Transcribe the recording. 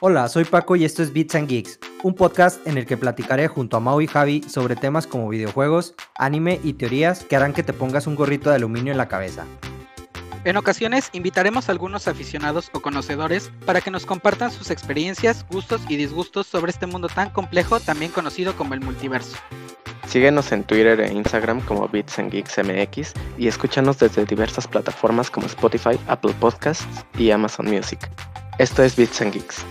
Hola, soy Paco y esto es Bits and Geeks, un podcast en el que platicaré junto a Mau y Javi sobre temas como videojuegos, anime y teorías que harán que te pongas un gorrito de aluminio en la cabeza. En ocasiones invitaremos a algunos aficionados o conocedores para que nos compartan sus experiencias, gustos y disgustos sobre este mundo tan complejo, también conocido como el multiverso. Síguenos en Twitter e Instagram como Bits and Geeks MX y escúchanos desde diversas plataformas como Spotify, Apple Podcasts y Amazon Music. Esto es Bits and Geeks.